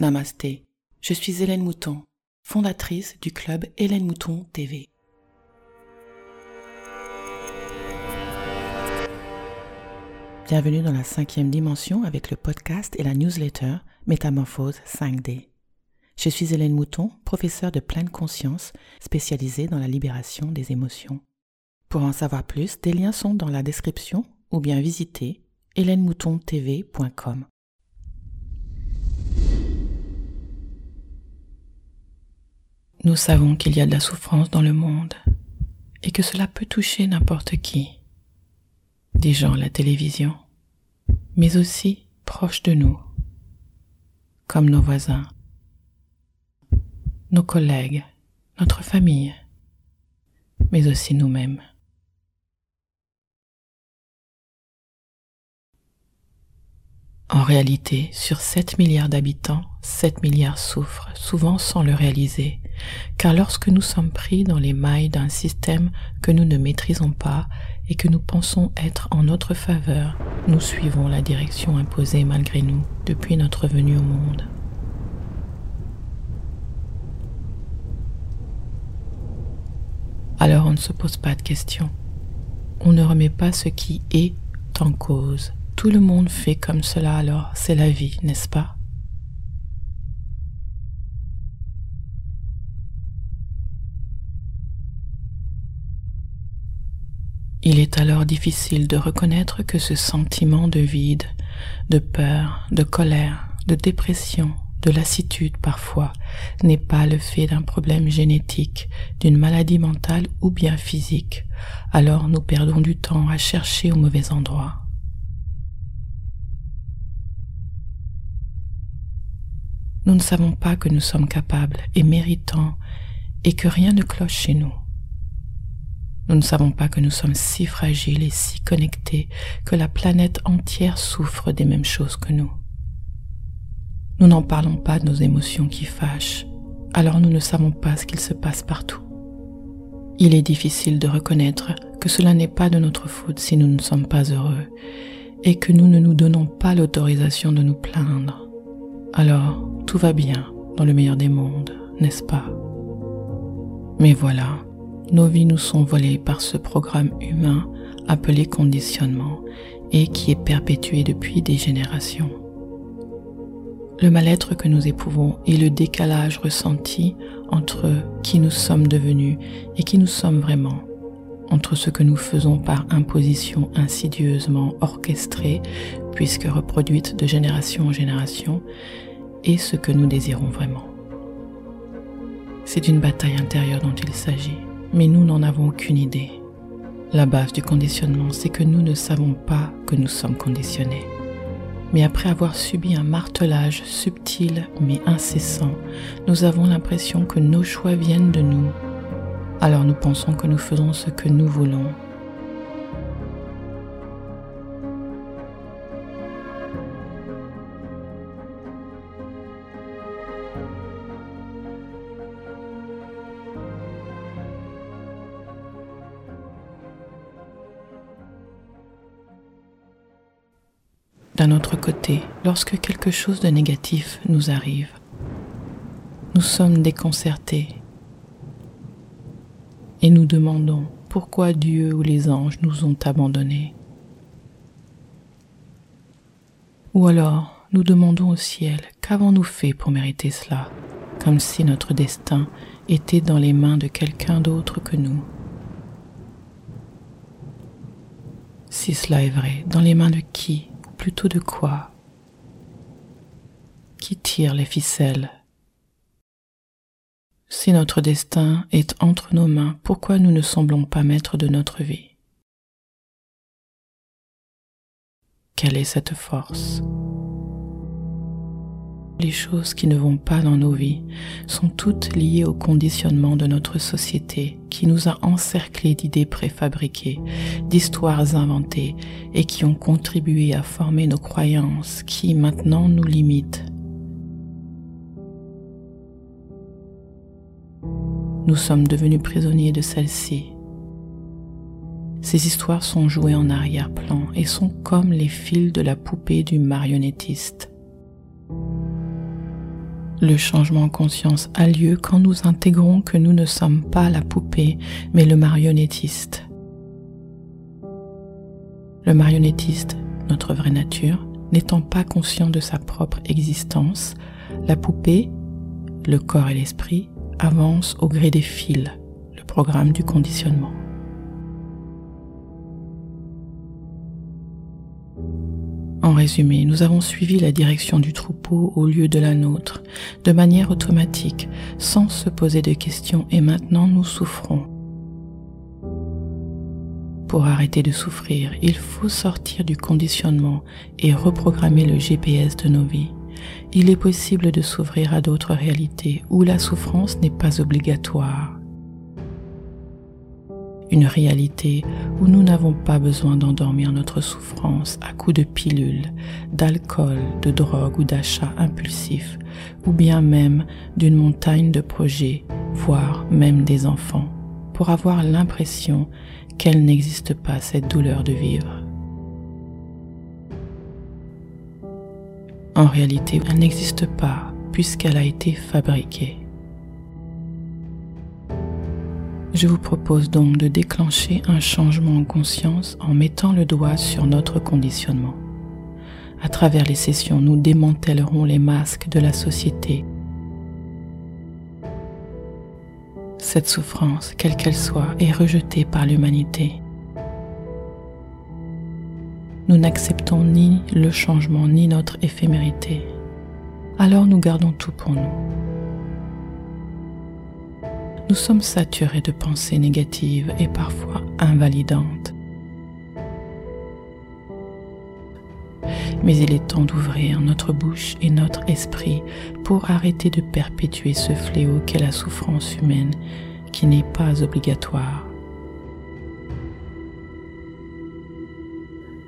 Namasté, je suis Hélène Mouton, fondatrice du club Hélène Mouton TV. Bienvenue dans la cinquième dimension avec le podcast et la newsletter Métamorphose 5D. Je suis Hélène Mouton, professeure de pleine conscience spécialisée dans la libération des émotions. Pour en savoir plus, des liens sont dans la description ou bien visitez hélènemoutontv.com. Nous savons qu'il y a de la souffrance dans le monde et que cela peut toucher n'importe qui. Des gens à la télévision, mais aussi proches de nous, comme nos voisins, nos collègues, notre famille, mais aussi nous-mêmes. En réalité, sur 7 milliards d'habitants, 7 milliards souffrent, souvent sans le réaliser, car lorsque nous sommes pris dans les mailles d'un système que nous ne maîtrisons pas et que nous pensons être en notre faveur, nous suivons la direction imposée malgré nous depuis notre venue au monde. Alors on ne se pose pas de questions. On ne remet pas ce qui est en cause tout le monde fait comme cela alors, c'est la vie, n'est-ce pas? Il est alors difficile de reconnaître que ce sentiment de vide, de peur, de colère, de dépression, de lassitude parfois, n'est pas le fait d'un problème génétique, d'une maladie mentale ou bien physique. Alors nous perdons du temps à chercher au mauvais endroit. Nous ne savons pas que nous sommes capables et méritants et que rien ne cloche chez nous. Nous ne savons pas que nous sommes si fragiles et si connectés que la planète entière souffre des mêmes choses que nous. Nous n'en parlons pas de nos émotions qui fâchent, alors nous ne savons pas ce qu'il se passe partout. Il est difficile de reconnaître que cela n'est pas de notre faute si nous ne sommes pas heureux et que nous ne nous donnons pas l'autorisation de nous plaindre. Alors, tout va bien dans le meilleur des mondes, n'est-ce pas? Mais voilà, nos vies nous sont volées par ce programme humain appelé conditionnement et qui est perpétué depuis des générations. Le mal-être que nous éprouvons et le décalage ressenti entre qui nous sommes devenus et qui nous sommes vraiment, entre ce que nous faisons par imposition insidieusement orchestrée, puisque reproduite de génération en génération, et ce que nous désirons vraiment. C'est d'une bataille intérieure dont il s'agit, mais nous n'en avons aucune idée. La base du conditionnement, c'est que nous ne savons pas que nous sommes conditionnés. Mais après avoir subi un martelage subtil mais incessant, nous avons l'impression que nos choix viennent de nous. Alors nous pensons que nous faisons ce que nous voulons D'un autre côté, lorsque quelque chose de négatif nous arrive, nous sommes déconcertés et nous demandons pourquoi Dieu ou les anges nous ont abandonnés. Ou alors, nous demandons au ciel, qu'avons-nous fait pour mériter cela, comme si notre destin était dans les mains de quelqu'un d'autre que nous? Si cela est vrai, dans les mains de qui plutôt de quoi Qui tire les ficelles. Si notre destin est entre nos mains, pourquoi nous ne semblons pas maîtres de notre vie? Quelle est cette force? Les choses qui ne vont pas dans nos vies sont toutes liées au conditionnement de notre société qui nous a encerclés d'idées préfabriquées, d'histoires inventées et qui ont contribué à former nos croyances qui maintenant nous limitent. Nous sommes devenus prisonniers de celles-ci. Ces histoires sont jouées en arrière-plan et sont comme les fils de la poupée du marionnettiste Le changement en conscience a lieu quand nous intégrons que nous ne sommes pas la poupée, mais le marionnettiste. Le marionnettiste, notre vraie nature, n'étant pas conscient de sa propre existence, la poupée, le corps et l'esprit avancent au gré des fils, le programme du conditionnement. Résumé, nous avons suivi la direction du troupeau au lieu de la nôtre, de manière automatique, sans se poser de questions, et maintenant nous souffrons. Pour arrêter de souffrir, il faut sortir du conditionnement et reprogrammer le GPS de nos vies. Il est possible de s'ouvrir à d'autres réalités où la souffrance n'est pas obligatoire une réalité où nous n'avons pas besoin d'endormir notre souffrance à coups de pilules, d'alcool, de drogue ou d'achats impulsifs, ou bien même d'une montagne de projets, voire même des enfants, pour avoir l'impression qu'elle n'existe pas cette douleur de vivre. En réalité, elle n'existe pas puisqu'elle a été fabriquée. Je vous propose donc de déclencher un changement en conscience en mettant le doigt sur notre conditionnement. À travers les sessions, nous démantèlerons les masques de la société. Cette souffrance, quelle qu'elle soit, est rejetée par l'humanité. Nous n'acceptons ni le changement ni notre éphémérité. Alors nous gardons tout pour nous nous sommes saturés de pensées négatives et parfois invalidantes. Mais il est temps d'ouvrir notre bouche et notre esprit pour arrêter de perpétuer ce fléau qu'est la souffrance humaine qui n'est pas obligatoire.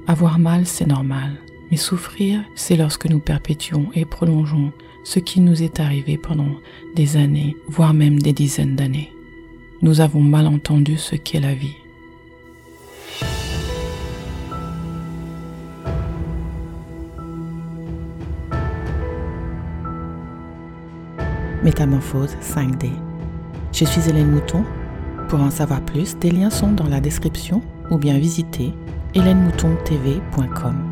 Avoir mal, c'est normal, mais souffrir, c'est lorsque nous perpétuons et prolongeons ce qui nous est arrivé pendant des années, voire même des dizaines d'années. Nous avons mal entendu ce qu'est la vie. Métamorphose 5D. Je suis Hélène Mouton. Pour en savoir plus, des liens sont dans la description ou bien visiter hélènemoutontv.com.